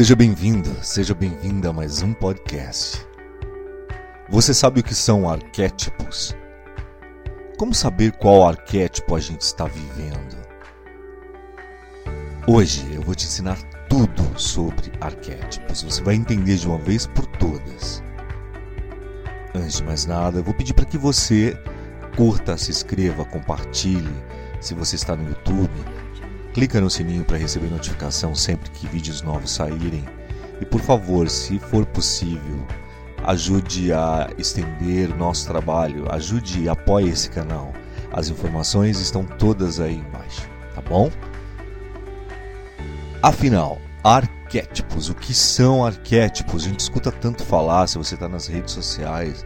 Seja bem-vindo, seja bem-vinda a mais um podcast. Você sabe o que são arquétipos? Como saber qual arquétipo a gente está vivendo? Hoje eu vou te ensinar tudo sobre arquétipos. Você vai entender de uma vez por todas. Antes de mais nada, eu vou pedir para que você curta, se inscreva, compartilhe. Se você está no YouTube, clica no sininho para receber notificação sempre que vídeos novos saírem. E por favor, se for possível, ajude a estender nosso trabalho, ajude e apoie esse canal. As informações estão todas aí embaixo, tá bom? Afinal, arquétipos, o que são arquétipos? A gente escuta tanto falar, se você está nas redes sociais,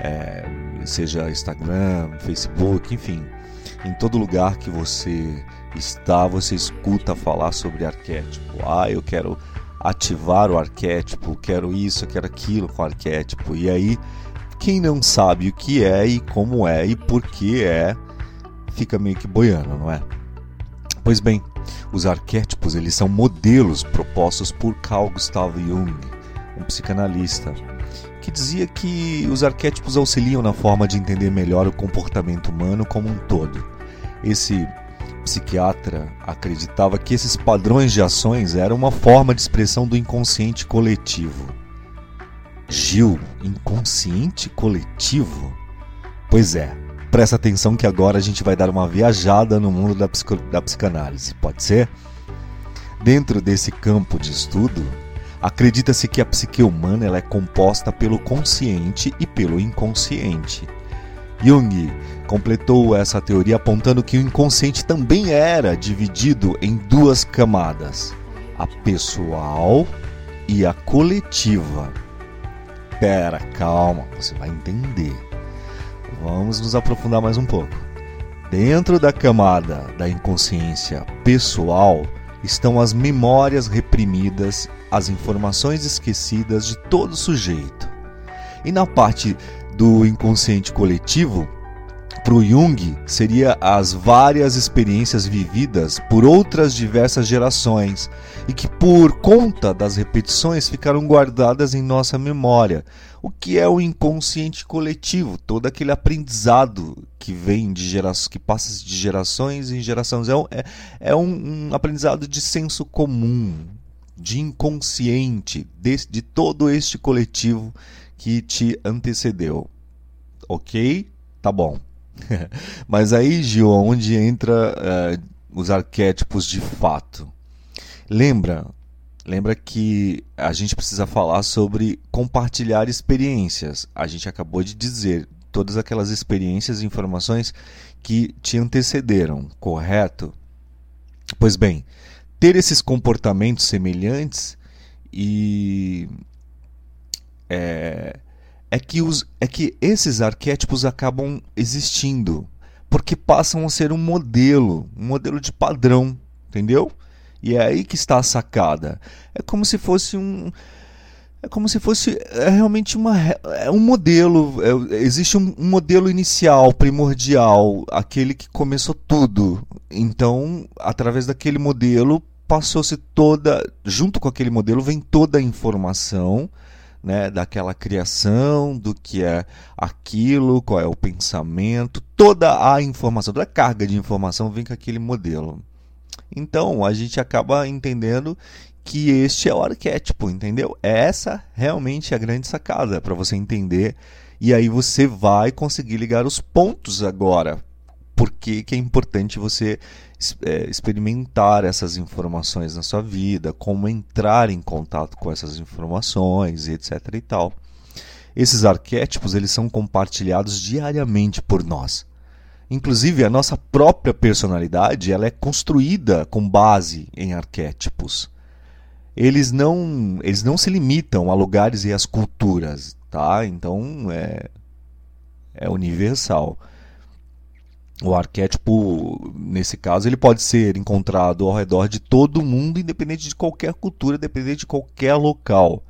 é, seja Instagram, Facebook, enfim, em todo lugar que você está, você escuta falar sobre arquétipo. Ah, eu quero ativar o arquétipo, quero isso, quero aquilo com arquétipo. E aí, quem não sabe o que é e como é e por que é, fica meio que boiando, não é? Pois bem, os arquétipos eles são modelos propostos por Carl Gustav Jung, um psicanalista, que dizia que os arquétipos auxiliam na forma de entender melhor o comportamento humano como um todo. Esse psiquiatra acreditava que esses padrões de ações eram uma forma de expressão do inconsciente coletivo. Gil, inconsciente coletivo? Pois é, presta atenção que agora a gente vai dar uma viajada no mundo da, da psicanálise, pode ser? Dentro desse campo de estudo, acredita-se que a psique humana ela é composta pelo consciente e pelo inconsciente. Jung completou essa teoria apontando que o inconsciente também era dividido em duas camadas: a pessoal e a coletiva. Pera, calma, você vai entender. Vamos nos aprofundar mais um pouco. Dentro da camada da inconsciência pessoal estão as memórias reprimidas, as informações esquecidas de todo sujeito. E na parte do inconsciente coletivo, para o Jung, seria as várias experiências vividas por outras diversas gerações e que, por conta das repetições, ficaram guardadas em nossa memória. O que é o inconsciente coletivo? Todo aquele aprendizado que vem de gerações, que passa de gerações em gerações. É, um, é, é um, um aprendizado de senso comum, de inconsciente, de, de todo este coletivo que te antecedeu. Ok? Tá bom. Mas aí, Gil, onde entra uh, os arquétipos de fato? Lembra? Lembra que a gente precisa falar sobre compartilhar experiências. A gente acabou de dizer todas aquelas experiências e informações que te antecederam, correto? Pois bem, ter esses comportamentos semelhantes e é, é que, os, é que esses arquétipos acabam existindo porque passam a ser um modelo, um modelo de padrão, entendeu? E é aí que está a sacada. É como se fosse um é como se fosse é realmente uma, é um modelo. É, existe um, um, modelo inicial, primordial, aquele que começou tudo. Então, através daquele modelo, passou-se toda. Junto com aquele modelo, vem toda a informação né, daquela criação, do que é aquilo, qual é o pensamento, toda a informação, toda a carga de informação vem com aquele modelo. Então a gente acaba entendendo que este é o arquétipo, entendeu? Essa realmente é a grande sacada para você entender e aí você vai conseguir ligar os pontos agora. Por que, que é importante você é, experimentar essas informações na sua vida, como entrar em contato com essas informações, etc. e tal. Esses arquétipos eles são compartilhados diariamente por nós. Inclusive a nossa própria personalidade ela é construída com base em arquétipos. Eles não eles não se limitam a lugares e às culturas, tá? Então é é universal. O arquétipo, nesse caso, ele pode ser encontrado ao redor de todo mundo, independente de qualquer cultura, independente de qualquer local.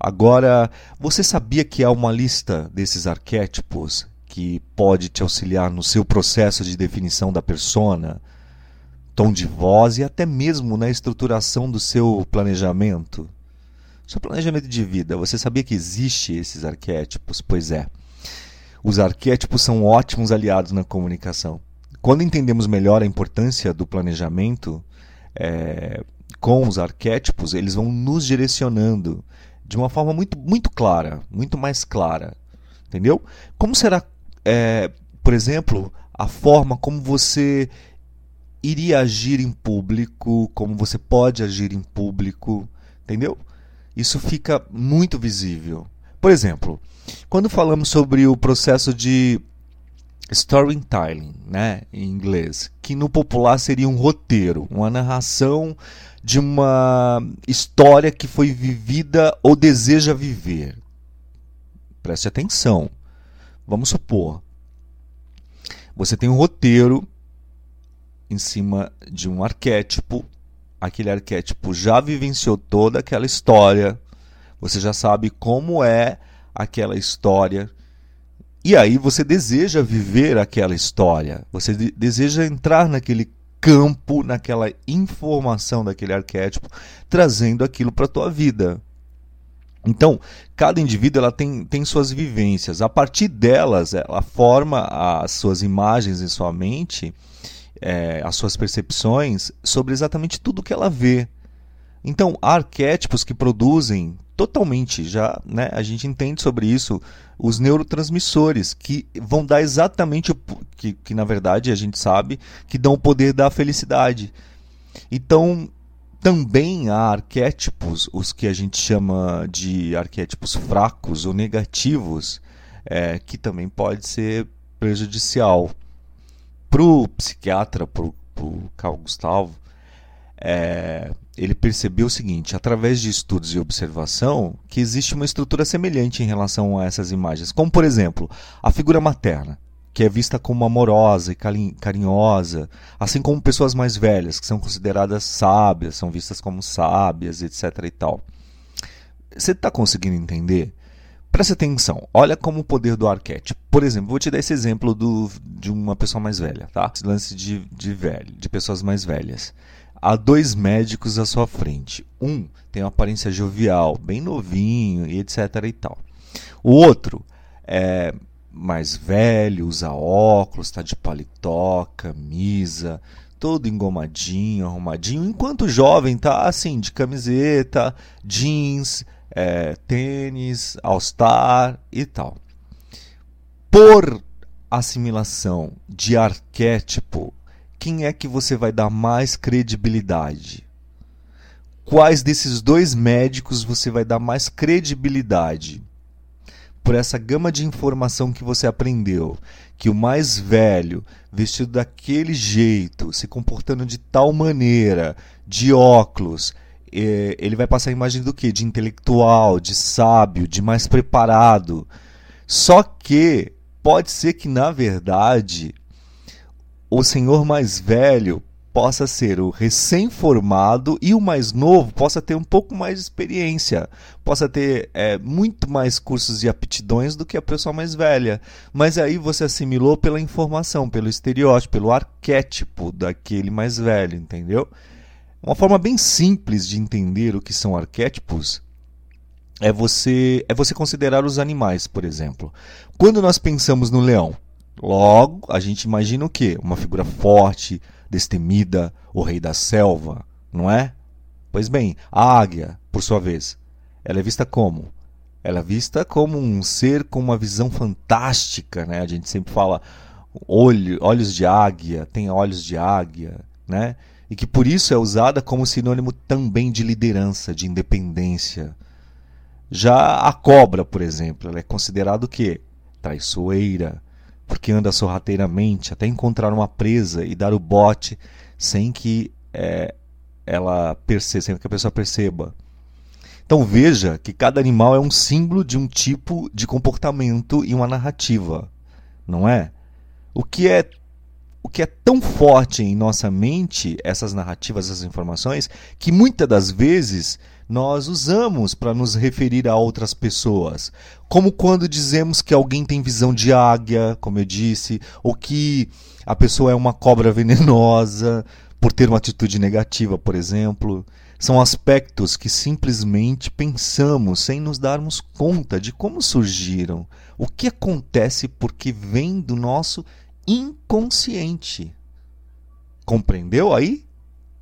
Agora, você sabia que há uma lista desses arquétipos que pode te auxiliar no seu processo de definição da persona? tom de voz e até mesmo na estruturação do seu planejamento? Seu planejamento de vida, você sabia que existe esses arquétipos? Pois é. Os arquétipos são ótimos aliados na comunicação. Quando entendemos melhor a importância do planejamento é, com os arquétipos, eles vão nos direcionando de uma forma muito, muito clara, muito mais clara. Entendeu? Como será, é, por exemplo, a forma como você iria agir em público, como você pode agir em público, entendeu? Isso fica muito visível. Por exemplo, quando falamos sobre o processo de storytelling, né, em inglês, que no popular seria um roteiro, uma narração de uma história que foi vivida ou deseja viver. Preste atenção. Vamos supor, você tem um roteiro em cima de um arquétipo, aquele arquétipo já vivenciou toda aquela história, você já sabe como é aquela história. E aí você deseja viver aquela história, você de deseja entrar naquele campo, naquela informação daquele arquétipo, trazendo aquilo para a tua vida. Então, cada indivíduo ela tem, tem suas vivências. A partir delas, ela forma as suas imagens em sua mente, é, as suas percepções sobre exatamente tudo que ela vê. Então, há arquétipos que produzem totalmente, já né, a gente entende sobre isso, os neurotransmissores, que vão dar exatamente o que, que, na verdade, a gente sabe que dão o poder da felicidade. Então, também há arquétipos, os que a gente chama de arquétipos fracos ou negativos, é, que também pode ser prejudicial. Para o psiquiatra, para o Carl Gustavo, é, ele percebeu o seguinte, através de estudos e observação, que existe uma estrutura semelhante em relação a essas imagens, como por exemplo, a figura materna, que é vista como amorosa e carinhosa, assim como pessoas mais velhas, que são consideradas sábias, são vistas como sábias, etc. e tal. Você está conseguindo entender? Preste atenção, olha como o poder do arquétipo. Por exemplo, vou te dar esse exemplo do, de uma pessoa mais velha, tá? Esse lance de, de velho, de pessoas mais velhas. Há dois médicos à sua frente. Um tem uma aparência jovial, bem novinho e etc e tal. O outro é mais velho, usa óculos, está de paletó, camisa, todo engomadinho, arrumadinho, enquanto o jovem tá assim, de camiseta, jeans, é, tênis, all-star e tal. Por assimilação de arquétipo quem é que você vai dar mais credibilidade? Quais desses dois médicos você vai dar mais credibilidade? Por essa gama de informação que você aprendeu, que o mais velho, vestido daquele jeito, se comportando de tal maneira, de óculos, eh, ele vai passar a imagem do que? De intelectual, de sábio, de mais preparado. Só que pode ser que, na verdade, o senhor mais velho possa ser o recém-formado e o mais novo possa ter um pouco mais de experiência, possa ter é, muito mais cursos e aptidões do que a pessoa mais velha. Mas aí você assimilou pela informação, pelo estereótipo, pelo arquétipo daquele mais velho, entendeu? Uma forma bem simples de entender o que são arquétipos é você é você considerar os animais, por exemplo. Quando nós pensamos no leão, Logo, a gente imagina o quê? Uma figura forte, destemida, o rei da selva, não é? Pois bem, a águia, por sua vez, ela é vista como? Ela é vista como um ser com uma visão fantástica, né? A gente sempre fala olho, olhos de águia, tem olhos de águia, né? E que por isso é usada como sinônimo também de liderança, de independência. Já a cobra, por exemplo, ela é considerada o quê? Traiçoeira, porque anda sorrateiramente até encontrar uma presa e dar o bote sem que é, ela perceba, sem que a pessoa perceba. Então veja que cada animal é um símbolo de um tipo de comportamento e uma narrativa, não é? O que é o que é tão forte em nossa mente essas narrativas, essas informações, que muitas das vezes nós usamos para nos referir a outras pessoas. Como quando dizemos que alguém tem visão de águia, como eu disse, ou que a pessoa é uma cobra venenosa. por ter uma atitude negativa, por exemplo. São aspectos que simplesmente pensamos sem nos darmos conta de como surgiram. O que acontece porque vem do nosso inconsciente. Compreendeu aí?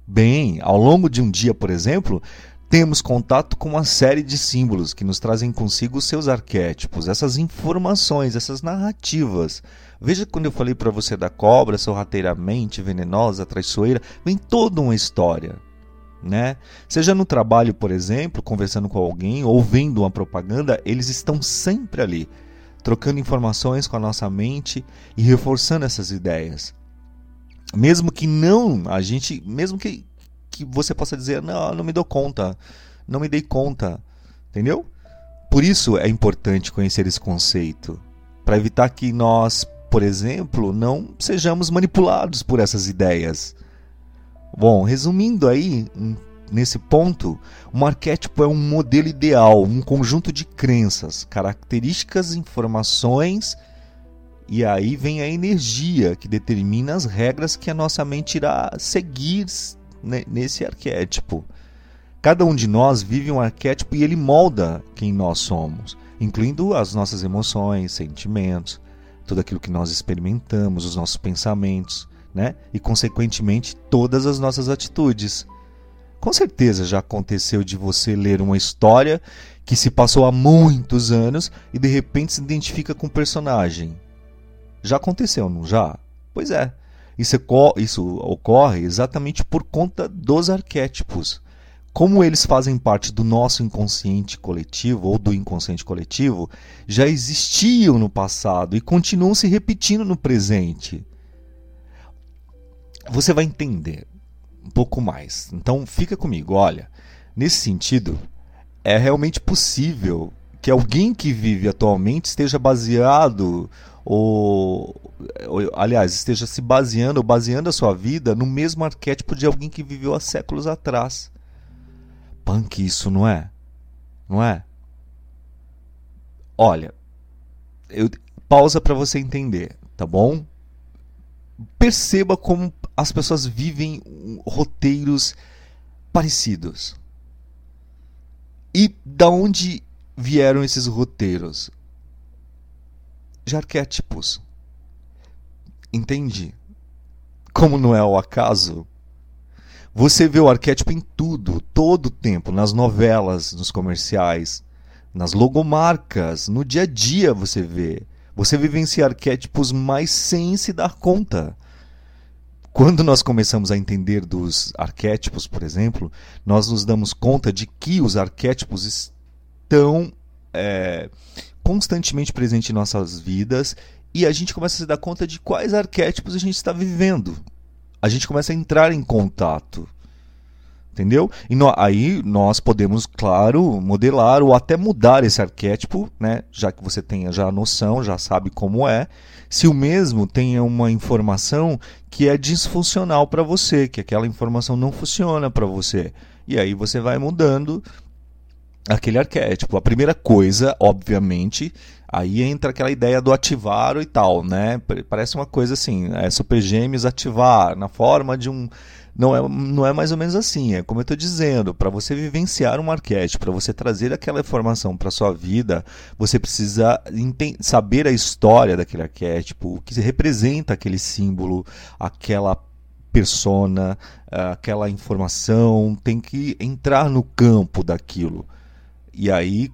Bem, ao longo de um dia, por exemplo, temos contato com uma série de símbolos que nos trazem consigo seus arquétipos, essas informações, essas narrativas. Veja quando eu falei para você da cobra sorrateiramente venenosa, traiçoeira, vem toda uma história né? Seja no trabalho, por exemplo, conversando com alguém ou vendo uma propaganda, eles estão sempre ali, trocando informações com a nossa mente e reforçando essas ideias. Mesmo que não, a gente, mesmo que, que você possa dizer, não, não me dou conta, não me dei conta, entendeu? Por isso é importante conhecer esse conceito, para evitar que nós, por exemplo, não sejamos manipulados por essas ideias Bom, resumindo aí, nesse ponto, um arquétipo é um modelo ideal, um conjunto de crenças, características, informações e aí vem a energia que determina as regras que a nossa mente irá seguir nesse arquétipo. Cada um de nós vive um arquétipo e ele molda quem nós somos, incluindo as nossas emoções, sentimentos, tudo aquilo que nós experimentamos, os nossos pensamentos né? E consequentemente todas as nossas atitudes. Com certeza já aconteceu de você ler uma história que se passou há muitos anos e de repente se identifica com o personagem. Já aconteceu, não já? Pois é. Isso, isso ocorre exatamente por conta dos arquétipos. Como eles fazem parte do nosso inconsciente coletivo ou do inconsciente coletivo, já existiam no passado e continuam se repetindo no presente você vai entender um pouco mais. Então fica comigo, olha, nesse sentido, é realmente possível que alguém que vive atualmente esteja baseado ou, aliás, esteja se baseando ou baseando a sua vida no mesmo arquétipo de alguém que viveu há séculos atrás. Punk isso, não é? Não é? Olha, eu pausa para você entender, tá bom? Perceba como as pessoas vivem roteiros parecidos. E da onde vieram esses roteiros? De arquétipos. Entende? Como não é o acaso? Você vê o arquétipo em tudo, todo o tempo, nas novelas, nos comerciais, nas logomarcas, no dia a dia você vê. Você vivencia arquétipos mais sem se dar conta. Quando nós começamos a entender dos arquétipos, por exemplo, nós nos damos conta de que os arquétipos estão é, constantemente presentes em nossas vidas e a gente começa a se dar conta de quais arquétipos a gente está vivendo. A gente começa a entrar em contato. Entendeu? E no, aí nós podemos, claro, modelar ou até mudar esse arquétipo, né? já que você tenha já a noção, já sabe como é. Se o mesmo tenha uma informação que é disfuncional para você, que aquela informação não funciona para você. E aí você vai mudando aquele arquétipo. A primeira coisa, obviamente, aí entra aquela ideia do ativar e tal, né? Parece uma coisa assim, é Super Gêmeos ativar, na forma de um não é, não é mais ou menos assim. É como eu estou dizendo, para você vivenciar um arquétipo, para você trazer aquela informação para sua vida, você precisa saber a história daquele arquétipo, o que representa aquele símbolo, aquela persona, aquela informação, tem que entrar no campo daquilo. E aí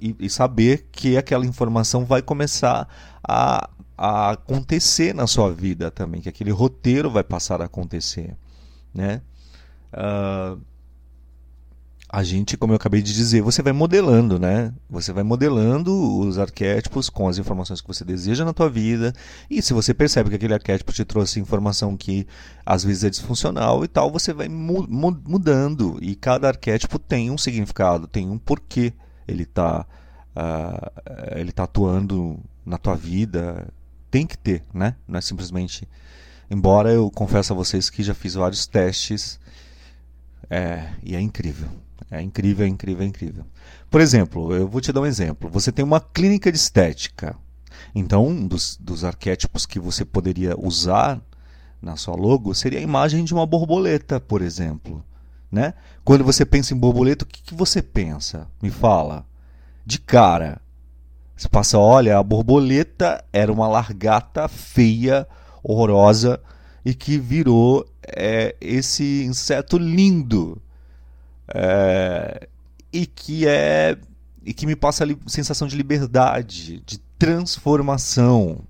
e saber que aquela informação vai começar a, a acontecer na sua vida também, que aquele roteiro vai passar a acontecer né? Uh, a gente, como eu acabei de dizer, você vai modelando, né? Você vai modelando os arquétipos com as informações que você deseja na tua vida. E se você percebe que aquele arquétipo te trouxe informação que às vezes é disfuncional e tal, você vai mu mudando. E cada arquétipo tem um significado, tem um porquê ele está uh, ele tá atuando na tua vida. Tem que ter, né? Não é simplesmente Embora eu confesso a vocês que já fiz vários testes é, e é incrível. É incrível, é incrível, é incrível. Por exemplo, eu vou te dar um exemplo. Você tem uma clínica de estética. Então, um dos, dos arquétipos que você poderia usar na sua logo seria a imagem de uma borboleta, por exemplo. Né? Quando você pensa em borboleta, o que, que você pensa? Me fala. De cara. Você passa, olha, a borboleta era uma largata feia, horrorosa, e que virou é, esse inseto lindo. É, e que é e que me passa a sensação de liberdade, de transformação.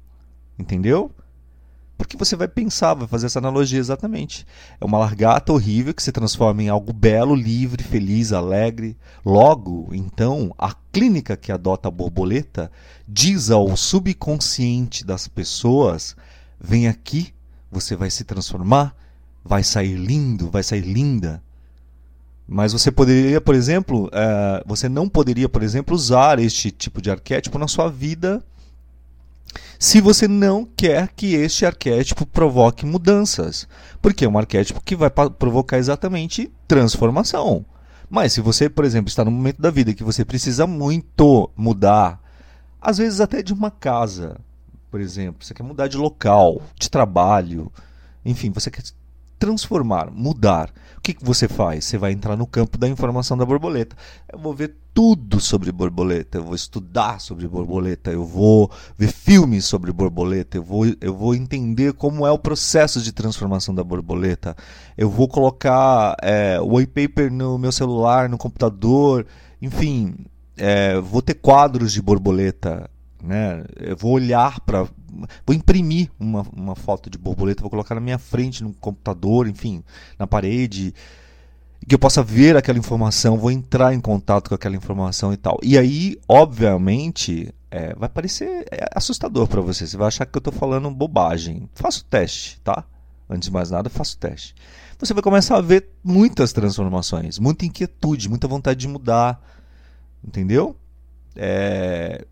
Entendeu? Porque você vai pensar, vai fazer essa analogia exatamente. É uma largata horrível que se transforma em algo belo, livre, feliz, alegre. Logo, então, a clínica que adota a borboleta diz ao subconsciente das pessoas: vem aqui, você vai se transformar, vai sair lindo, vai sair linda. Mas você poderia, por exemplo, uh, você não poderia, por exemplo, usar este tipo de arquétipo na sua vida se você não quer que este arquétipo provoque mudanças. Porque é um arquétipo que vai provocar exatamente transformação. Mas se você, por exemplo, está no momento da vida que você precisa muito mudar, às vezes até de uma casa, por exemplo, você quer mudar de local, de trabalho, enfim, você quer transformar, mudar. Que, que você faz? Você vai entrar no campo da informação da borboleta. Eu vou ver tudo sobre borboleta, eu vou estudar sobre borboleta, eu vou ver filmes sobre borboleta, eu vou, eu vou entender como é o processo de transformação da borboleta, eu vou colocar é, wallpaper no meu celular, no computador, enfim, é, vou ter quadros de borboleta, né? Eu vou olhar para vou imprimir uma, uma foto de borboleta, vou colocar na minha frente, no computador, enfim, na parede, que eu possa ver aquela informação, vou entrar em contato com aquela informação e tal. E aí, obviamente, é, vai parecer é, assustador para você. Você vai achar que eu estou falando bobagem. Faça o teste, tá? Antes de mais nada, faça o teste. Você vai começar a ver muitas transformações, muita inquietude, muita vontade de mudar. Entendeu? É,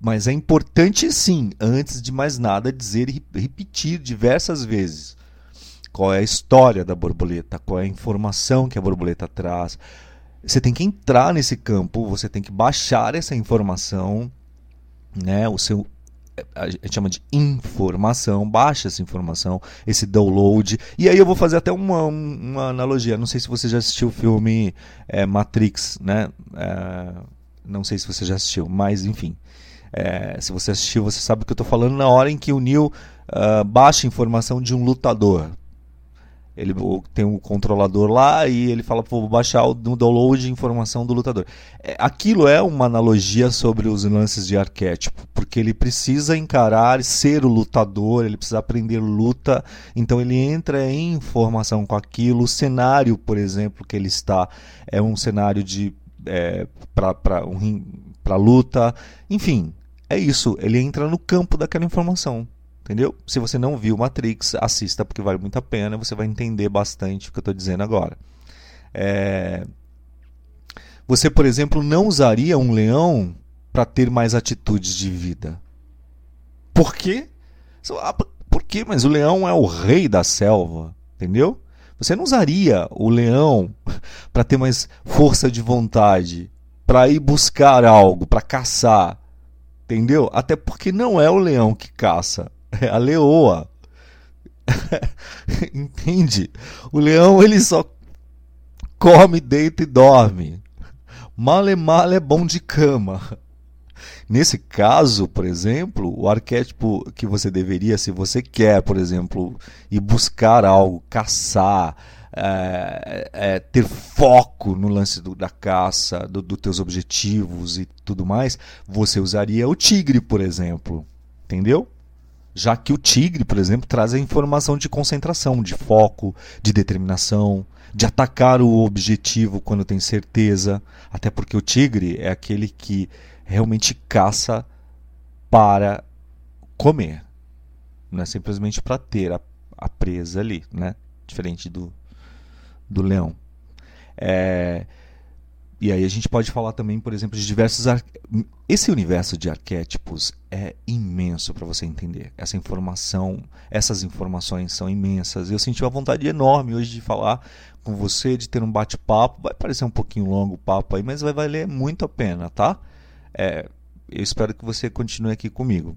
mas é importante sim, antes de mais nada, dizer e repetir diversas vezes qual é a história da borboleta, qual é a informação que a borboleta traz. Você tem que entrar nesse campo, você tem que baixar essa informação, né? O seu a gente chama de informação, baixa essa informação, esse download. E aí eu vou fazer até uma, uma analogia. Não sei se você já assistiu o filme é, Matrix, né? É, não sei se você já assistiu, mas enfim. É, se você assistiu, você sabe o que eu estou falando na hora em que o Neo uh, baixa informação de um lutador. Ele tem um controlador lá e ele fala, vou baixar o download de informação do lutador. É, aquilo é uma analogia sobre os lances de arquétipo, porque ele precisa encarar ser o lutador, ele precisa aprender luta, então ele entra em informação com aquilo. O cenário, por exemplo, que ele está é um cenário de é, para um, luta, enfim, é isso, ele entra no campo daquela informação. Entendeu? Se você não viu Matrix, assista porque vale muito a pena, você vai entender bastante o que eu estou dizendo agora. É... Você, por exemplo, não usaria um leão para ter mais atitudes de vida. Por quê? Ah, por quê? Mas o leão é o rei da selva, entendeu? Você não usaria o leão para ter mais força de vontade, para ir buscar algo, para caçar, Entendeu? Até porque não é o leão que caça, é a leoa. Entende? O leão ele só come, deita e dorme. Male male é bom de cama. Nesse caso, por exemplo, o arquétipo que você deveria, se você quer, por exemplo, ir buscar algo, caçar, é, é, ter foco no lance do, da caça, dos do teus objetivos e tudo mais, você usaria o tigre, por exemplo. Entendeu? Já que o tigre, por exemplo, traz a informação de concentração, de foco, de determinação, de atacar o objetivo quando tem certeza. Até porque o tigre é aquele que realmente caça para comer. Não é simplesmente para ter a, a presa ali, né? Diferente do, do leão. É, e aí a gente pode falar também, por exemplo, de diversos. Esse universo de arquétipos é imenso para você entender. Essa informação, essas informações são imensas. Eu senti uma vontade enorme hoje de falar com você, de ter um bate-papo. Vai parecer um pouquinho longo o papo aí, mas vai valer muito a pena, tá? É, eu espero que você continue aqui comigo.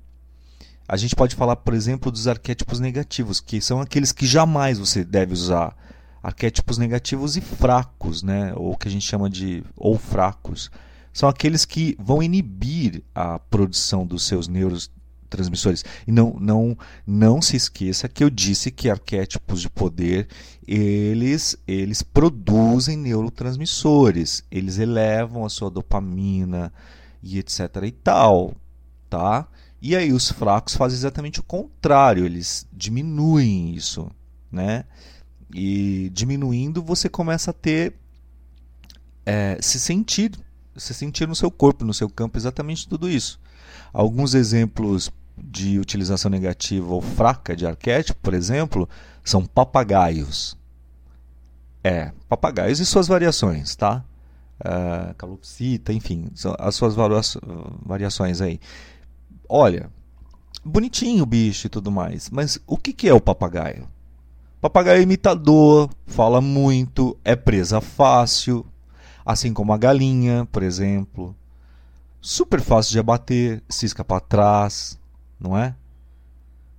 a gente pode falar, por exemplo, dos arquétipos negativos, que são aqueles que jamais você deve usar. Arquétipos negativos e fracos, né? ou que a gente chama de ou fracos, são aqueles que vão inibir a produção dos seus neurotransmissores. E não, não, não se esqueça que eu disse que arquétipos de poder eles, eles produzem neurotransmissores, eles elevam a sua dopamina e etc e tal, tá? E aí os fracos fazem exatamente o contrário, eles diminuem isso, né? E diminuindo você começa a ter é, se sentir, se sentir no seu corpo, no seu campo exatamente tudo isso. Alguns exemplos de utilização negativa ou fraca de arquétipo, por exemplo, são papagaios. É, papagaios e suas variações, tá? Uh, calopsita, enfim, as suas variações aí. Olha, bonitinho o bicho e tudo mais, mas o que, que é o papagaio? Papagaio é imitador, fala muito, é presa fácil, assim como a galinha, por exemplo. Super fácil de abater, cisca para trás, não é?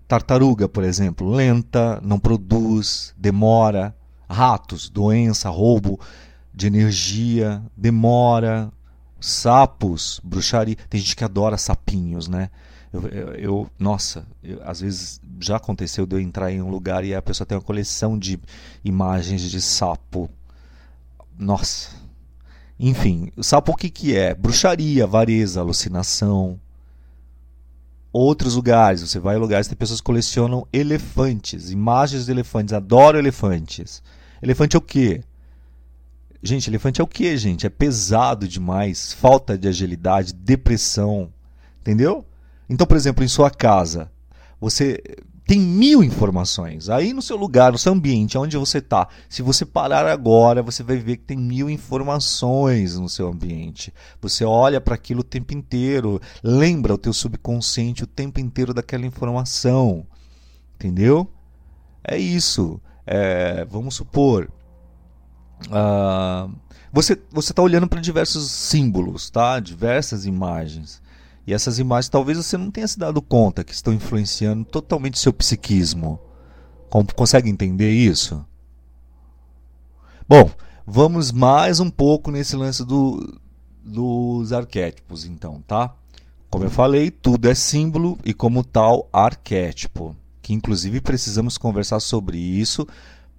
Tartaruga, por exemplo, lenta, não produz, demora. Ratos, doença, roubo de energia, demora, sapos, bruxaria. Tem gente que adora sapinhos, né? Eu, eu, nossa, eu, às vezes já aconteceu de eu entrar em um lugar e a pessoa tem uma coleção de imagens de sapo. Nossa. Enfim, sapo o que, que é? Bruxaria, avareza, alucinação. Outros lugares, você vai em lugares que pessoas colecionam elefantes, imagens de elefantes, adoram elefantes. Elefante é o quê? Gente, elefante é o que, gente? É pesado demais, falta de agilidade, depressão, entendeu? Então, por exemplo, em sua casa, você tem mil informações. Aí no seu lugar, no seu ambiente, onde você está, se você parar agora, você vai ver que tem mil informações no seu ambiente. Você olha para aquilo o tempo inteiro, lembra o teu subconsciente o tempo inteiro daquela informação, entendeu? É isso. É, vamos supor, Uh, você está olhando para diversos símbolos, tá? diversas imagens. E essas imagens talvez você não tenha se dado conta que estão influenciando totalmente seu psiquismo. Consegue entender isso? Bom, vamos mais um pouco nesse lance do, dos arquétipos, então, tá? Como eu falei, tudo é símbolo e, como tal, arquétipo. Que inclusive precisamos conversar sobre isso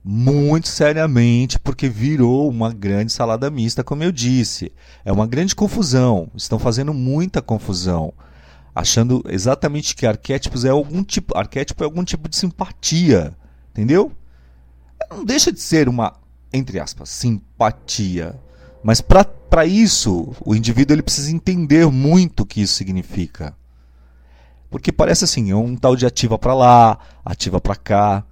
muito seriamente, porque virou uma grande salada mista, como eu disse. É uma grande confusão. Estão fazendo muita confusão, achando exatamente que arquétipos é algum tipo, arquétipo é algum tipo de simpatia, entendeu? Não deixa de ser uma, entre aspas, simpatia. Mas para isso, o indivíduo ele precisa entender muito o que isso significa. Porque parece assim, é um tal de ativa para lá, ativa para cá.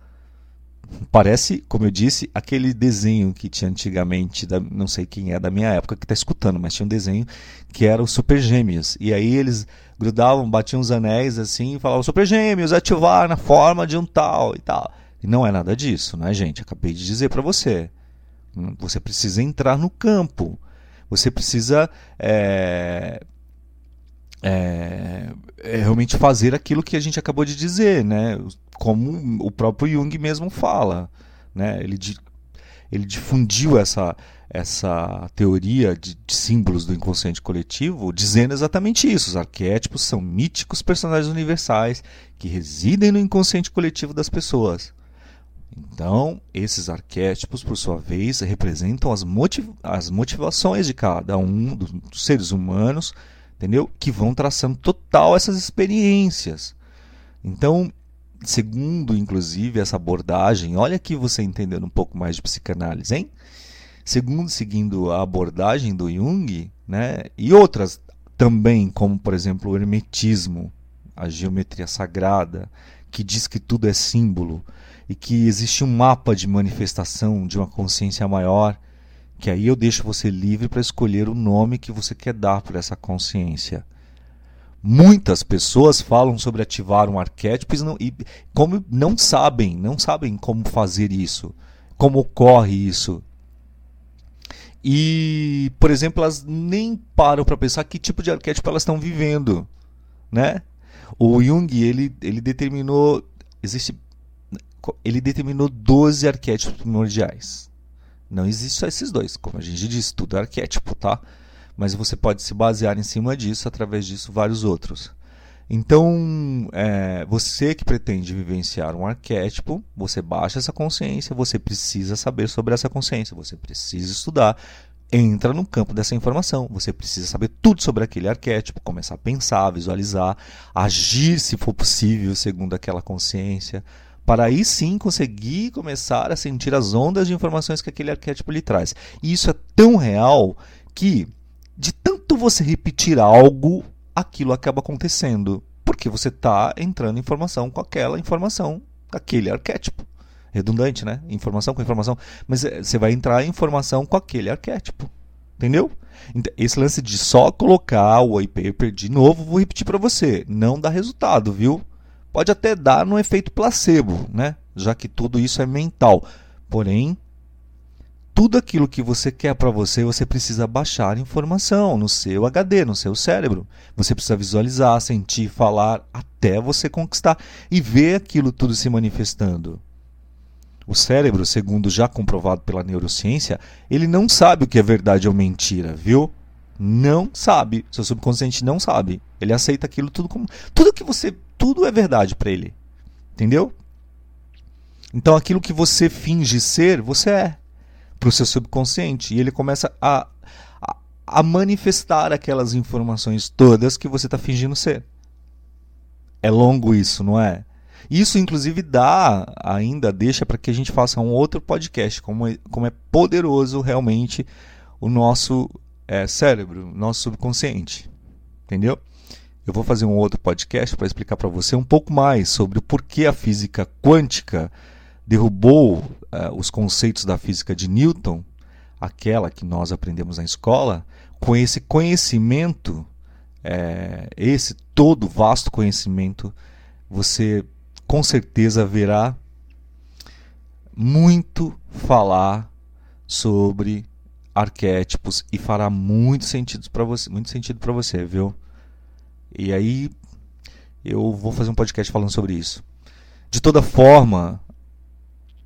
Parece, como eu disse, aquele desenho que tinha antigamente, da, não sei quem é da minha época que está escutando, mas tinha um desenho que era o Super Gêmeos. E aí eles grudavam, batiam os anéis assim e falavam: Super Gêmeos, ativar na forma de um tal e tal. E não é nada disso, né, gente? Acabei de dizer para você. Você precisa entrar no campo. Você precisa é, é, é realmente fazer aquilo que a gente acabou de dizer, né? Como o próprio Jung mesmo fala, né? Ele, ele difundiu essa, essa teoria de, de, símbolos do inconsciente coletivo, dizendo exatamente isso. Os arquétipos são míticos personagens universais que residem no inconsciente coletivo das pessoas. Então, esses arquétipos, por sua vez, representam as, motiv as motivações de cada um dos seres humanos entendeu? Que vão traçando total essas experiências. Então, segundo inclusive essa abordagem, olha aqui você entendendo um pouco mais de psicanálise, hein? Segundo seguindo a abordagem do Jung, né, e outras também, como por exemplo o hermetismo, a geometria sagrada, que diz que tudo é símbolo e que existe um mapa de manifestação de uma consciência maior que aí eu deixo você livre para escolher o nome que você quer dar para essa consciência. Muitas pessoas falam sobre ativar um arquétipo e, não, e como não sabem, não sabem como fazer isso, como ocorre isso. E, por exemplo, elas nem param para pensar que tipo de arquétipo elas estão vivendo, né? O Jung, ele, ele determinou. Existe. Ele determinou 12 arquétipos primordiais. Não existe só esses dois. Como a gente disse, tudo é arquétipo, tá? Mas você pode se basear em cima disso, através disso, vários outros. Então, é, você que pretende vivenciar um arquétipo, você baixa essa consciência, você precisa saber sobre essa consciência, você precisa estudar, entra no campo dessa informação. Você precisa saber tudo sobre aquele arquétipo, começar a pensar, visualizar, agir se for possível segundo aquela consciência, para aí sim conseguir começar a sentir as ondas de informações que aquele arquétipo lhe traz. E isso é tão real que, de tanto você repetir algo, aquilo acaba acontecendo. Porque você está entrando em informação com aquela informação, aquele arquétipo. Redundante, né? Informação com informação. Mas eh, você vai entrar em informação com aquele arquétipo. Entendeu? Esse lance de só colocar o white de novo, vou repetir para você, não dá resultado, viu? Pode até dar no efeito placebo, né? Já que tudo isso é mental. Porém, tudo aquilo que você quer para você, você precisa baixar informação no seu HD, no seu cérebro. Você precisa visualizar, sentir, falar até você conquistar e ver aquilo tudo se manifestando. O cérebro, segundo já comprovado pela neurociência, ele não sabe o que é verdade ou mentira, viu? Não sabe. Seu subconsciente não sabe. Ele aceita aquilo tudo como tudo que você, tudo é verdade para ele. Entendeu? Então aquilo que você finge ser, você é para o seu subconsciente. E ele começa a, a, a manifestar aquelas informações todas que você está fingindo ser. É longo isso, não é? Isso, inclusive, dá ainda, deixa para que a gente faça um outro podcast, como é, como é poderoso realmente o nosso é, cérebro, nosso subconsciente. Entendeu? Eu vou fazer um outro podcast para explicar para você um pouco mais sobre o porquê a física quântica derrubou uh, os conceitos da física de Newton, aquela que nós aprendemos na escola, com esse conhecimento, é, esse todo vasto conhecimento, você com certeza verá muito falar sobre arquétipos e fará muito sentido para você, muito sentido para você, viu? E aí eu vou fazer um podcast falando sobre isso. De toda forma,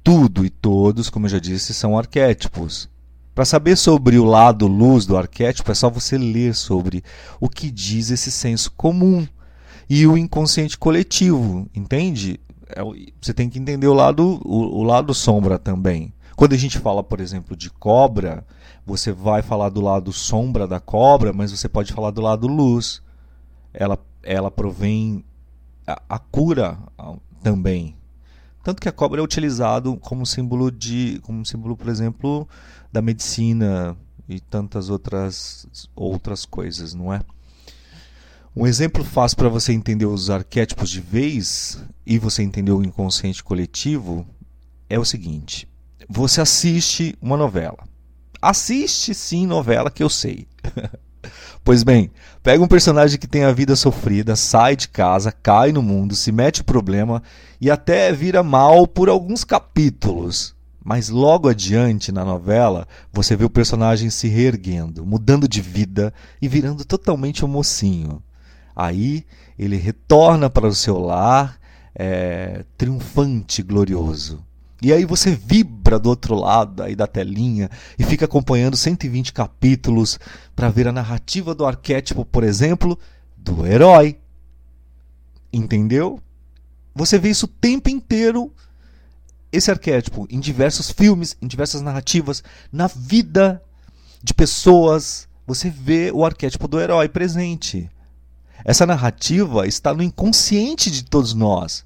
tudo e todos, como eu já disse, são arquétipos. Para saber sobre o lado luz do arquétipo, é só você ler sobre o que diz esse senso comum e o inconsciente coletivo, entende? É você tem que entender o lado, o, o lado sombra também. Quando a gente fala, por exemplo, de cobra, você vai falar do lado sombra da cobra, mas você pode falar do lado luz. Ela, ela provém a, a cura também, tanto que a cobra é utilizado como símbolo de, como símbolo, por exemplo, da medicina e tantas outras outras coisas, não é? Um exemplo fácil para você entender os arquétipos de vez e você entender o inconsciente coletivo é o seguinte: você assiste uma novela. Assiste sim novela que eu sei. Pois bem, pega um personagem que tem a vida sofrida, sai de casa, cai no mundo, se mete problema e até vira mal por alguns capítulos. Mas logo adiante na novela, você vê o personagem se reerguendo, mudando de vida e virando totalmente um mocinho. Aí ele retorna para o seu lar, é, triunfante, glorioso. E aí você vibra do outro lado aí da telinha e fica acompanhando 120 capítulos para ver a narrativa do arquétipo, por exemplo, do herói. Entendeu? Você vê isso o tempo inteiro esse arquétipo em diversos filmes, em diversas narrativas, na vida de pessoas, você vê o arquétipo do herói presente. Essa narrativa está no inconsciente de todos nós.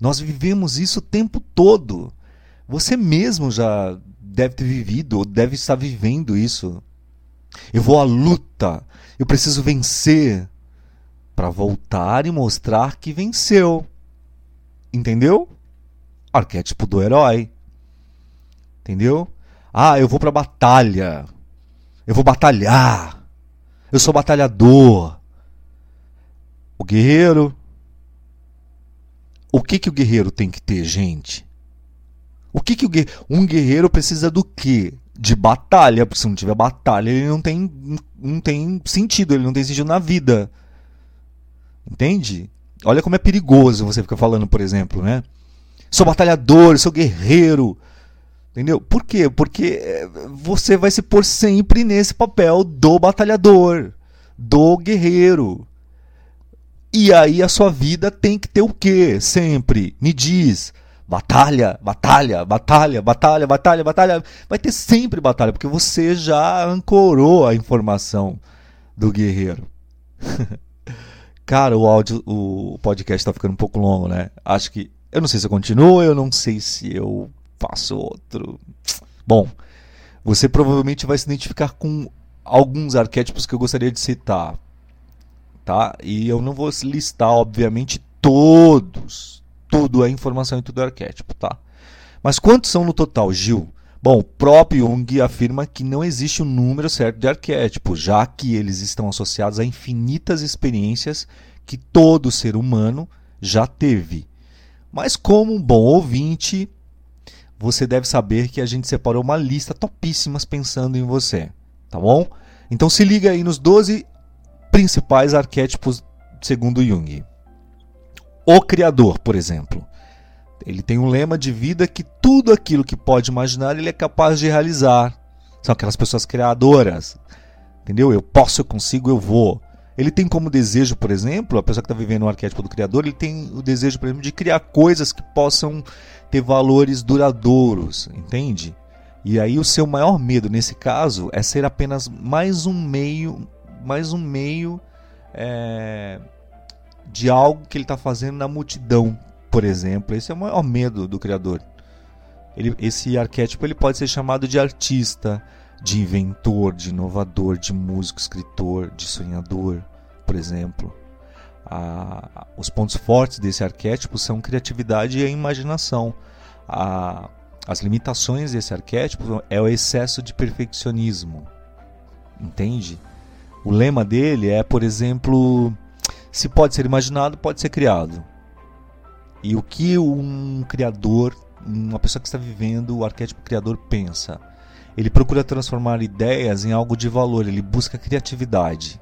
Nós vivemos isso o tempo todo. Você mesmo já deve ter vivido ou deve estar vivendo isso. Eu vou à luta, eu preciso vencer para voltar e mostrar que venceu. Entendeu? Arquétipo do herói. Entendeu? Ah, eu vou para batalha. Eu vou batalhar. Eu sou batalhador. O guerreiro. O que que o guerreiro tem que ter, gente? O que, que guerreiro, um guerreiro precisa do quê? De batalha, porque se não tiver batalha, ele não tem, não tem sentido, ele não tem sentido na vida. Entende? olha como é perigoso você ficar falando, por exemplo, né? Sou batalhador, sou guerreiro. Entendeu? Por quê? Porque eh, você vai se pôr sempre nesse papel do batalhador, do guerreiro. E aí a sua vida tem que ter o quê? Sempre. Me diz. Batalha, batalha, batalha, batalha, batalha, batalha. Vai ter sempre batalha, porque você já ancorou a informação do guerreiro. Cara, o áudio, o podcast está ficando um pouco longo, né? Acho que. Eu não sei se eu continuo, eu não sei se eu faço outro. Bom, você provavelmente vai se identificar com alguns arquétipos que eu gostaria de citar. Tá? E eu não vou listar, obviamente, todos. Tudo é informação e tudo é arquétipo, tá? Mas quantos são no total, Gil? Bom, o próprio Jung afirma que não existe um número certo de arquétipos, já que eles estão associados a infinitas experiências que todo ser humano já teve. Mas como um bom ouvinte, você deve saber que a gente separou uma lista topíssimas pensando em você, tá bom? Então se liga aí nos 12 principais arquétipos segundo Jung. O Criador, por exemplo. Ele tem um lema de vida que tudo aquilo que pode imaginar ele é capaz de realizar. São aquelas pessoas criadoras. Entendeu? Eu posso, eu consigo, eu vou. Ele tem como desejo, por exemplo, a pessoa que está vivendo o arquétipo do Criador, ele tem o desejo, por exemplo, de criar coisas que possam ter valores duradouros, entende? E aí o seu maior medo nesse caso é ser apenas mais um meio, mais um meio é, de algo que ele está fazendo na multidão, por exemplo. Esse é o maior medo do criador. Ele, esse arquétipo ele pode ser chamado de artista, de inventor, de inovador, de músico, escritor, de sonhador, por exemplo. Ah, os pontos fortes desse arquétipo são criatividade e a imaginação. Ah, as limitações desse arquétipo é o excesso de perfeccionismo. Entende? O lema dele é, por exemplo, se pode ser imaginado, pode ser criado. E o que um criador, uma pessoa que está vivendo o arquétipo criador pensa? Ele procura transformar ideias em algo de valor, ele busca criatividade.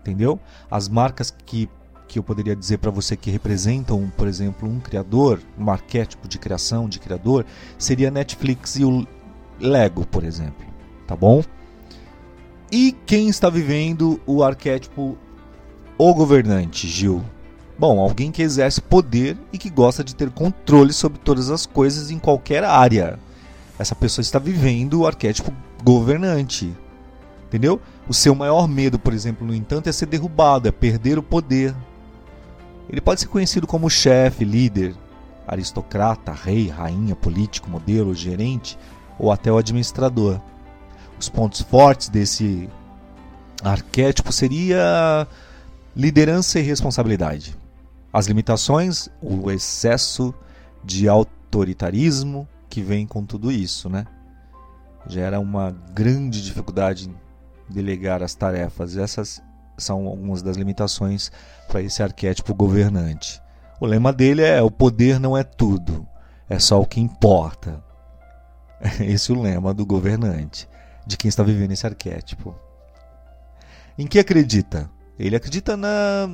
Entendeu? As marcas que, que eu poderia dizer para você que representam, por exemplo, um criador, um arquétipo de criação, de criador, seria Netflix e o Lego, por exemplo. Tá bom? E quem está vivendo o arquétipo o governante, Gil? Bom, alguém que exerce poder e que gosta de ter controle sobre todas as coisas em qualquer área. Essa pessoa está vivendo o arquétipo governante. Entendeu? O seu maior medo, por exemplo, no entanto, é ser derrubado, é perder o poder. Ele pode ser conhecido como chefe, líder, aristocrata, rei, rainha, político, modelo, gerente ou até o administrador. Os pontos fortes desse arquétipo seria liderança e responsabilidade. As limitações, o excesso de autoritarismo que vem com tudo isso, né? Gera uma grande dificuldade em delegar as tarefas. Essas são algumas das limitações para esse arquétipo governante. O lema dele é: o poder não é tudo, é só o que importa. Esse é o lema do governante, de quem está vivendo esse arquétipo. Em que acredita? Ele acredita na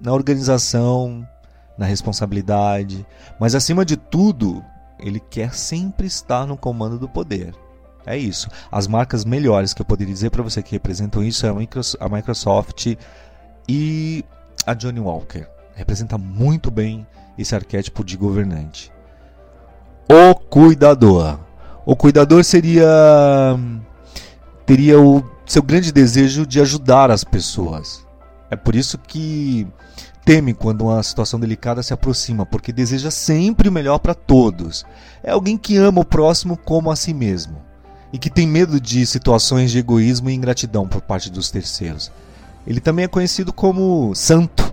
na organização, na responsabilidade, mas acima de tudo, ele quer sempre estar no comando do poder. É isso. As marcas melhores que eu poderia dizer para você que representam isso é a Microsoft e a Johnny Walker. Representa muito bem esse arquétipo de governante. O cuidador. O cuidador seria teria o seu grande desejo de ajudar as pessoas. É por isso que teme quando uma situação delicada se aproxima, porque deseja sempre o melhor para todos. É alguém que ama o próximo como a si mesmo e que tem medo de situações de egoísmo e ingratidão por parte dos terceiros. Ele também é conhecido como santo,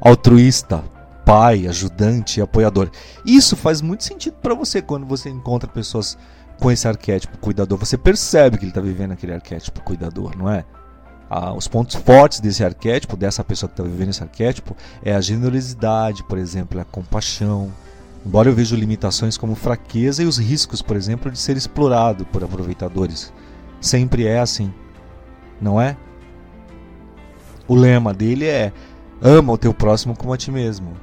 altruísta, pai, ajudante apoiador. Isso faz muito sentido para você quando você encontra pessoas com esse arquétipo cuidador. Você percebe que ele está vivendo aquele arquétipo cuidador, não é? Ah, os pontos fortes desse arquétipo, dessa pessoa que está vivendo esse arquétipo, é a generosidade, por exemplo, a compaixão. Embora eu veja limitações como fraqueza e os riscos, por exemplo, de ser explorado por aproveitadores. Sempre é assim, não é? O lema dele é ama o teu próximo como a ti mesmo.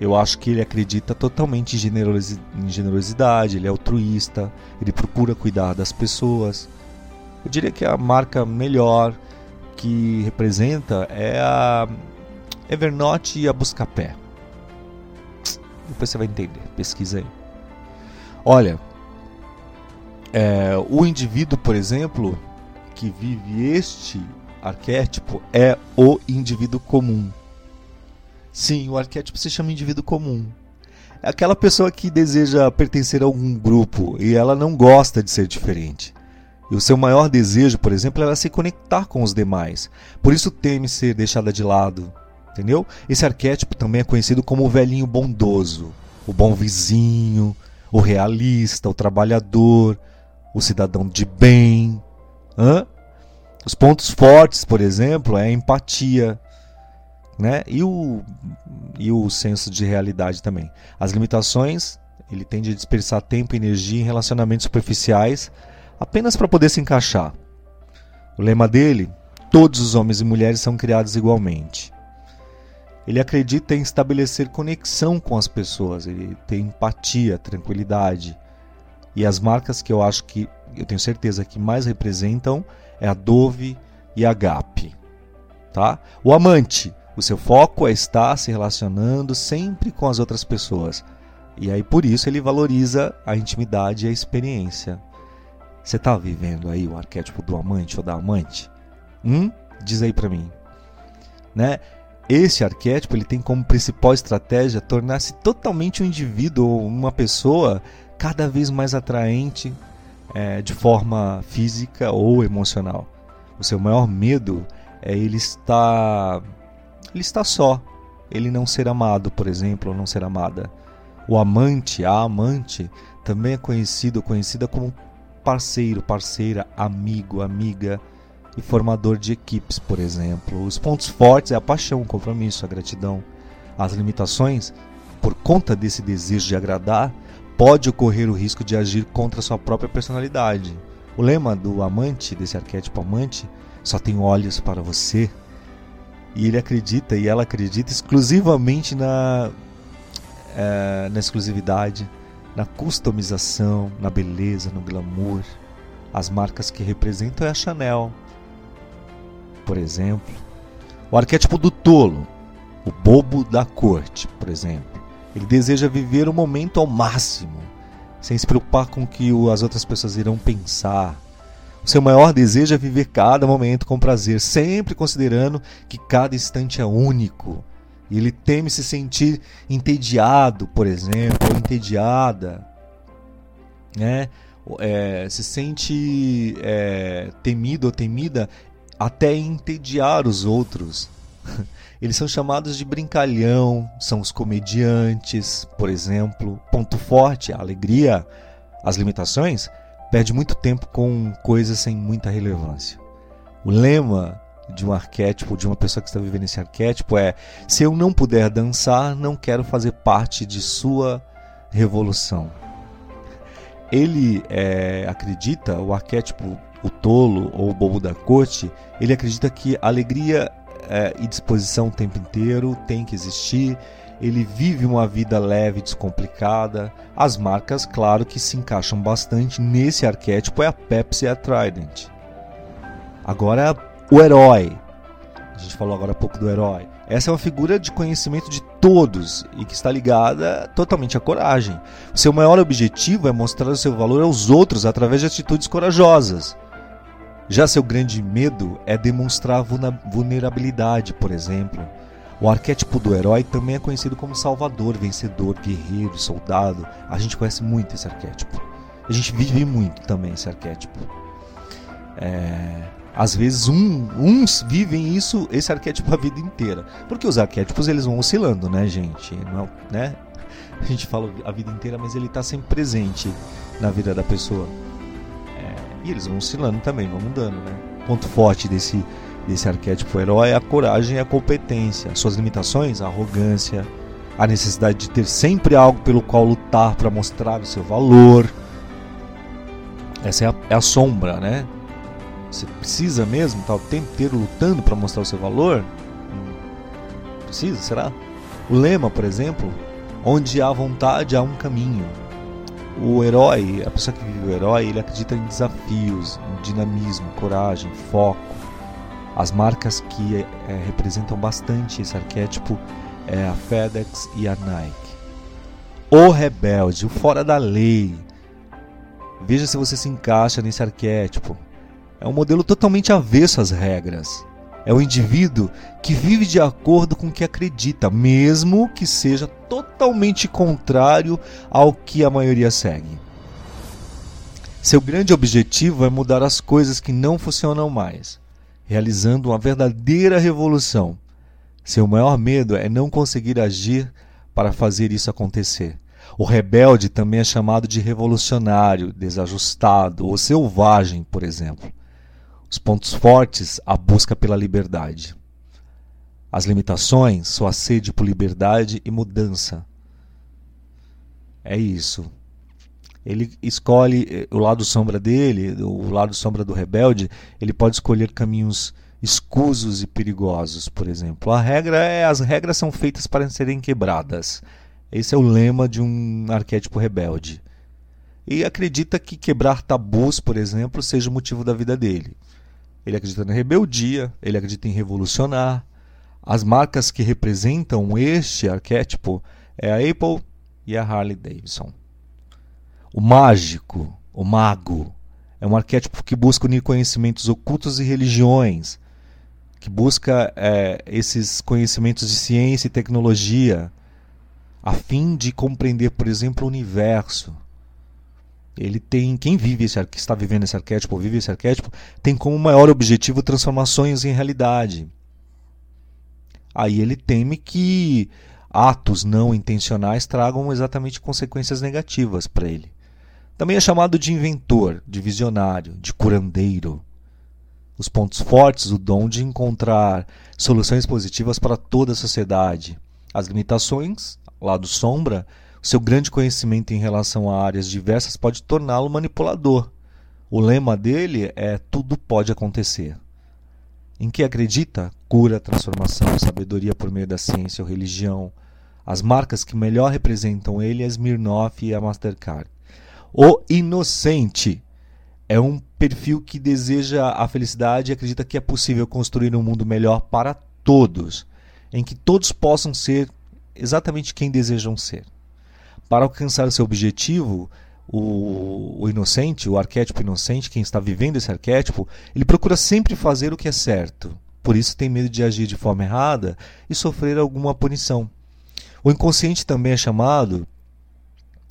Eu acho que ele acredita totalmente em generosidade, ele é altruísta, ele procura cuidar das pessoas. Eu diria que a marca melhor que representa é a Evernote e a Buscapé. Depois você vai entender, pesquisa aí. Olha, é, o indivíduo, por exemplo, que vive este arquétipo é o indivíduo comum. Sim, o arquétipo se chama indivíduo comum. É aquela pessoa que deseja pertencer a algum grupo e ela não gosta de ser diferente. E o seu maior desejo, por exemplo, era se conectar com os demais. Por isso teme ser deixada de lado. Entendeu? Esse arquétipo também é conhecido como o velhinho bondoso, o bom vizinho, o realista, o trabalhador, o cidadão de bem. Hã? Os pontos fortes, por exemplo, é a empatia, né? E o, e o senso de realidade também. As limitações, ele tende a dispersar tempo e energia em relacionamentos superficiais apenas para poder se encaixar. O lema dele: todos os homens e mulheres são criados igualmente. Ele acredita em estabelecer conexão com as pessoas, ele tem empatia, tranquilidade. E as marcas que eu acho que, eu tenho certeza que mais representam é a Dove e a Gap. Tá? O amante, o seu foco é estar se relacionando sempre com as outras pessoas. E aí por isso ele valoriza a intimidade e a experiência. Você está vivendo aí o arquétipo do amante ou da amante? Hum? Diz aí para mim. Né? Esse arquétipo ele tem como principal estratégia tornar-se totalmente um indivíduo ou uma pessoa cada vez mais atraente é, de forma física ou emocional. O seu maior medo é ele estar ele está só, ele não ser amado, por exemplo, ou não ser amada. O amante, a amante, também é conhecido conhecida como parceiro, parceira, amigo, amiga e formador de equipes, por exemplo. Os pontos fortes é a paixão, o compromisso, a gratidão. As limitações, por conta desse desejo de agradar, pode ocorrer o risco de agir contra sua própria personalidade. O lema do amante, desse arquétipo amante, só tem olhos para você. E ele acredita e ela acredita exclusivamente na, é, na exclusividade, na customização, na beleza, no glamour. As marcas que representam é a Chanel, por exemplo. O arquétipo do tolo, o bobo da corte, por exemplo. Ele deseja viver o momento ao máximo, sem se preocupar com o que as outras pessoas irão pensar. O seu maior desejo é viver cada momento com prazer, sempre considerando que cada instante é único. E ele teme se sentir entediado, por exemplo, ou entediada. Né? É, se sente é, temido ou temida até entediar os outros. Eles são chamados de brincalhão, são os comediantes, por exemplo. Ponto forte, a alegria, as limitações, perde muito tempo com coisas sem muita relevância. O lema de um arquétipo, de uma pessoa que está vivendo esse arquétipo é: se eu não puder dançar, não quero fazer parte de sua revolução. Ele é, acredita, o arquétipo, o tolo ou o bobo da corte, ele acredita que alegria é, e disposição o tempo inteiro tem que existir. Ele vive uma vida leve, descomplicada. As marcas, claro, que se encaixam bastante nesse arquétipo é a Pepsi e a Trident. Agora, o herói. A gente falou agora há pouco do herói. Essa é uma figura de conhecimento de todos e que está ligada totalmente à coragem. Seu maior objetivo é mostrar o seu valor aos outros através de atitudes corajosas. Já seu grande medo é demonstrar vulnerabilidade, por exemplo. O arquétipo do herói também é conhecido como salvador, vencedor, guerreiro, soldado. A gente conhece muito esse arquétipo. A gente vive muito também esse arquétipo. É... Às vezes um, uns vivem isso, esse arquétipo a vida inteira. Porque os arquétipos eles vão oscilando, né, gente? Não, né? A gente fala a vida inteira, mas ele está sempre presente na vida da pessoa. E eles vão oscilando também, vão mudando, né? Ponto forte desse, desse arquétipo herói é a coragem e a competência. Suas limitações, a arrogância, a necessidade de ter sempre algo pelo qual lutar para mostrar o seu valor. Essa é a, é a, sombra, né? Você precisa mesmo estar tá o tempo inteiro lutando para mostrar o seu valor? Precisa, será? O lema, por exemplo, onde há vontade há um caminho. O herói, a pessoa que vive o herói, ele acredita em desafios, em dinamismo, coragem, foco. As marcas que é, representam bastante esse arquétipo é a FedEx e a Nike. O rebelde, o fora da lei. Veja se você se encaixa nesse arquétipo. É um modelo totalmente avesso às regras. É o indivíduo que vive de acordo com o que acredita, mesmo que seja totalmente contrário ao que a maioria segue. Seu grande objetivo é mudar as coisas que não funcionam mais, realizando uma verdadeira revolução. Seu maior medo é não conseguir agir para fazer isso acontecer. O rebelde também é chamado de revolucionário, desajustado ou selvagem, por exemplo. Os pontos fortes, a busca pela liberdade. As limitações, sua sede por liberdade e mudança. É isso. Ele escolhe eh, o lado sombra dele, o lado sombra do rebelde, ele pode escolher caminhos escusos e perigosos, por exemplo. A regra é as regras são feitas para serem quebradas. Esse é o lema de um arquétipo rebelde. E acredita que quebrar tabus, por exemplo, seja o motivo da vida dele. Ele acredita na rebeldia, ele acredita em revolucionar. As marcas que representam este arquétipo é a Apple e a Harley Davidson. O mágico, o mago, é um arquétipo que busca unir conhecimentos ocultos e religiões, que busca é, esses conhecimentos de ciência e tecnologia, a fim de compreender, por exemplo, o universo, ele tem quem vive esse que está vivendo esse arquétipo vive esse arquétipo tem como maior objetivo transformações em realidade. Aí ele teme que atos não intencionais tragam exatamente consequências negativas para ele também é chamado de inventor de visionário de curandeiro os pontos fortes o dom de encontrar soluções positivas para toda a sociedade as limitações lado sombra seu grande conhecimento em relação a áreas diversas pode torná-lo manipulador. O lema dele é: tudo pode acontecer. Em que acredita? Cura, transformação, sabedoria por meio da ciência ou religião. As marcas que melhor representam ele é a Smirnoff e a Mastercard. O inocente é um perfil que deseja a felicidade e acredita que é possível construir um mundo melhor para todos, em que todos possam ser exatamente quem desejam ser para alcançar seu objetivo, o, o, inocente, o arquétipo inocente, quem está vivendo esse arquétipo, ele procura sempre fazer o que é certo. Por isso tem medo de agir de forma errada e sofrer alguma punição. O inconsciente também é chamado,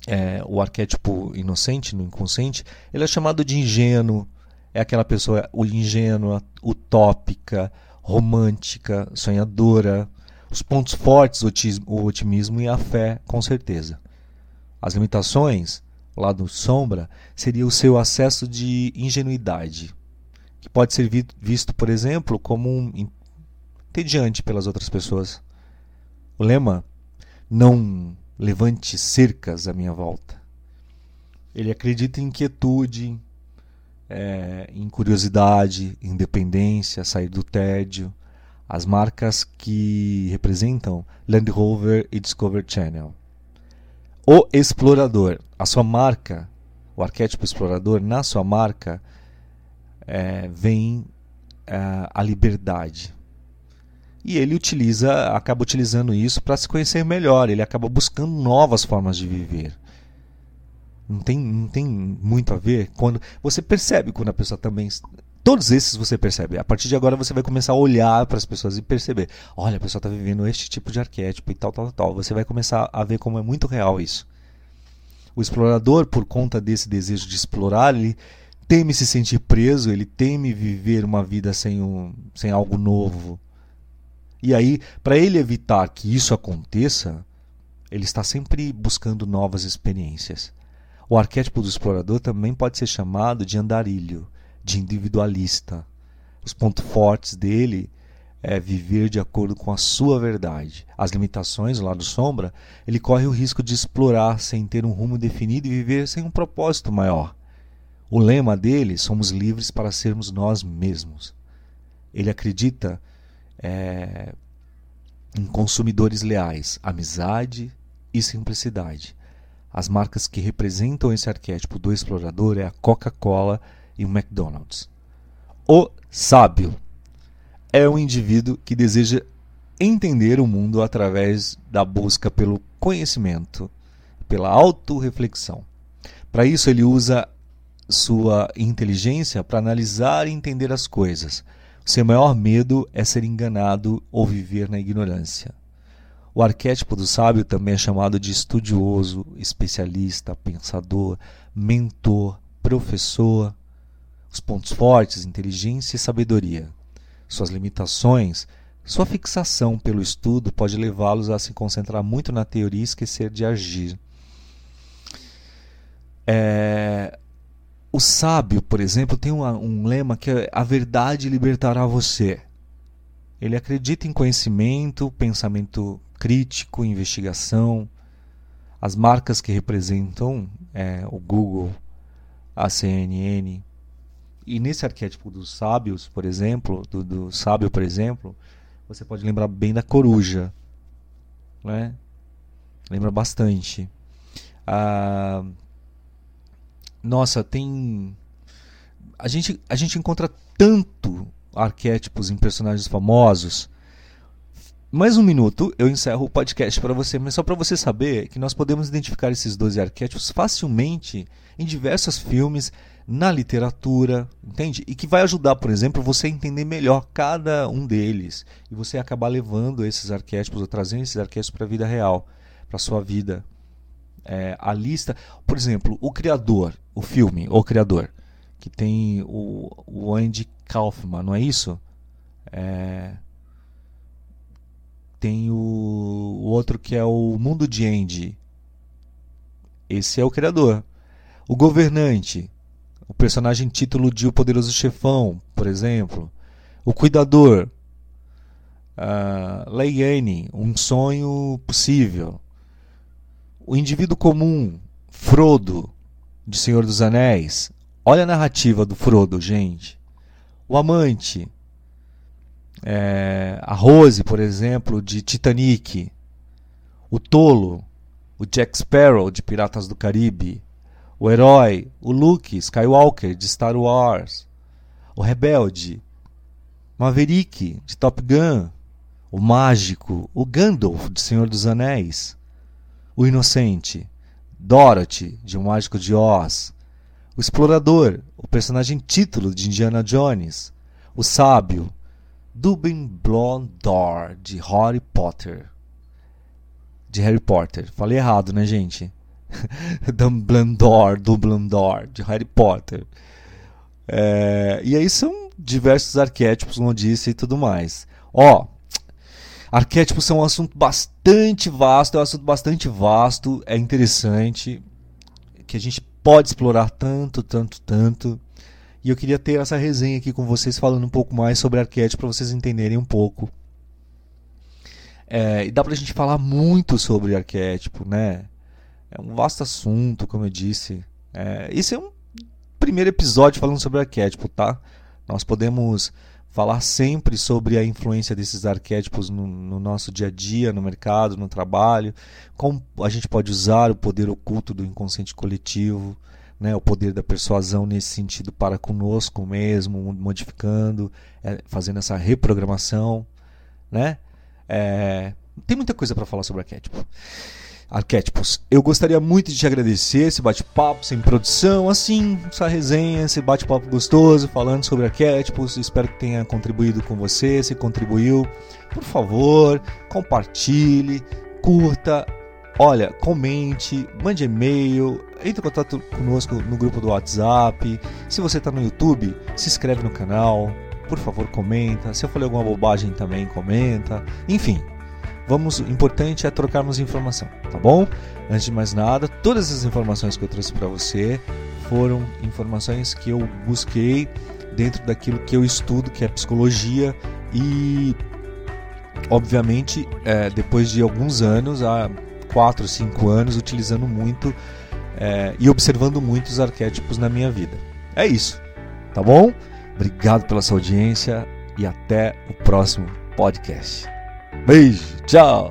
é, o arquétipo inocente no inconsciente, ele é chamado de ingênuo. É aquela pessoa ingênua, utópica, romântica, sonhadora. Os pontos fortes, o otimismo e a fé, com certeza. As limitações, o lado sombra, seria o seu acesso de ingenuidade, que pode ser visto, por exemplo, como um entediante pelas outras pessoas. O lema: não levante cercas à minha volta. Ele acredita em inquietude, é, em curiosidade, independência, sair do tédio. As marcas que representam Land Rover e Discovery Channel. O explorador, a sua marca, o arquétipo explorador, na sua marca, é, vem é, a liberdade. E ele utiliza, acaba utilizando isso para se conhecer melhor, ele acaba buscando novas formas de viver. Não tem, não tem muito a ver quando você percebe quando a pessoa também Todos esses você percebe. A partir de agora você vai começar a olhar para as pessoas e perceber: olha, a pessoa está vivendo este tipo de arquétipo e tal, tal, tal. Você vai começar a ver como é muito real isso. O explorador, por conta desse desejo de explorar, ele teme se sentir preso, ele teme viver uma vida sem, um, sem algo novo. E aí, para ele evitar que isso aconteça, ele está sempre buscando novas experiências. O arquétipo do explorador também pode ser chamado de andarilho de individualista. Os pontos fortes dele é viver de acordo com a sua verdade. As limitações, o lado sombra, ele corre o risco de explorar sem ter um rumo definido e viver sem um propósito maior. O lema dele, somos livres para sermos nós mesmos. Ele acredita é, em consumidores leais, amizade e simplicidade. As marcas que representam esse arquétipo do explorador é a Coca-Cola e o McDonald's. O sábio é um indivíduo que deseja entender o mundo através da busca pelo conhecimento, pela autorreflexão. Para isso, ele usa sua inteligência para analisar e entender as coisas. Seu maior medo é ser enganado ou viver na ignorância. O arquétipo do sábio também é chamado de estudioso, especialista, pensador, mentor, professor. Os pontos fortes, inteligência e sabedoria. Suas limitações, sua fixação pelo estudo pode levá-los a se concentrar muito na teoria e esquecer de agir. É, o sábio, por exemplo, tem um lema que é a verdade libertará você. Ele acredita em conhecimento, pensamento crítico, investigação. As marcas que representam é, o Google, a CNN. E nesse arquétipo dos sábios, por exemplo, do, do sábio, por exemplo, você pode lembrar bem da coruja. Né? Lembra bastante. Ah, nossa, tem. A gente, a gente encontra tanto arquétipos em personagens famosos. Mais um minuto, eu encerro o podcast para você, mas só para você saber que nós podemos identificar esses 12 arquétipos facilmente em diversos filmes, na literatura, entende? E que vai ajudar, por exemplo, você a entender melhor cada um deles e você acabar levando esses arquétipos ou trazendo esses arquétipos para a vida real, para sua vida, é, a lista. Por exemplo, o criador, o filme, o criador, que tem o, o Andy Kaufman, não é isso? É, tem o, o outro que é o Mundo de Andy. Esse é o criador. O governante, o personagem título de O Poderoso Chefão, por exemplo. O cuidador, uh, Leiane, Um Sonho Possível o indivíduo comum, Frodo, de Senhor dos Anéis. Olha a narrativa do Frodo, gente. O amante, é, a Rose, por exemplo, de Titanic. O tolo, o Jack Sparrow, de Piratas do Caribe. O herói, o Luke Skywalker, de Star Wars. O rebelde, Maverick, de Top Gun. O mágico, o Gandalf, de Senhor dos Anéis o Inocente, Dorothy, de O Mágico de Oz, o Explorador, o personagem título de Indiana Jones, o Sábio, Dumbledore, de Harry Potter. De Harry Potter. Falei errado, né, gente? Dumbledore, Dumbledore, de Harry Potter. É, e aí são diversos arquétipos, como eu disse, e tudo mais. Ó, Arquétipos são um assunto bastante vasto, é um assunto bastante vasto, é interessante, que a gente pode explorar tanto, tanto, tanto. E eu queria ter essa resenha aqui com vocês, falando um pouco mais sobre arquétipo, para vocês entenderem um pouco. É, e dá pra gente falar muito sobre arquétipo, né? É um vasto assunto, como eu disse. É, esse é um primeiro episódio falando sobre arquétipo, tá? Nós podemos falar sempre sobre a influência desses arquétipos no, no, nosso dia a dia, no mercado, no trabalho, como a gente pode usar o poder oculto do inconsciente coletivo, né, o poder da persuasão nesse sentido para conosco mesmo, modificando, é, fazendo essa reprogramação, né? É, tem muita coisa para falar sobre arquétipo arquétipos. Eu gostaria muito de te agradecer esse bate-papo sem produção, assim, essa resenha, esse bate-papo gostoso, falando sobre arquétipos. Espero que tenha contribuído com você. Se contribuiu, por favor, compartilhe, curta, olha, comente, mande e-mail, entre em contato conosco no grupo do WhatsApp. Se você está no YouTube, se inscreve no canal. Por favor, comenta. Se eu falei alguma bobagem também, comenta. Enfim, Vamos, o importante é trocarmos informação, tá bom? Antes de mais nada, todas as informações que eu trouxe para você foram informações que eu busquei dentro daquilo que eu estudo, que é psicologia e obviamente é, depois de alguns anos, há 4, 5 anos, utilizando muito é, e observando muitos arquétipos na minha vida. É isso, tá bom? Obrigado pela sua audiência e até o próximo podcast. 每日教。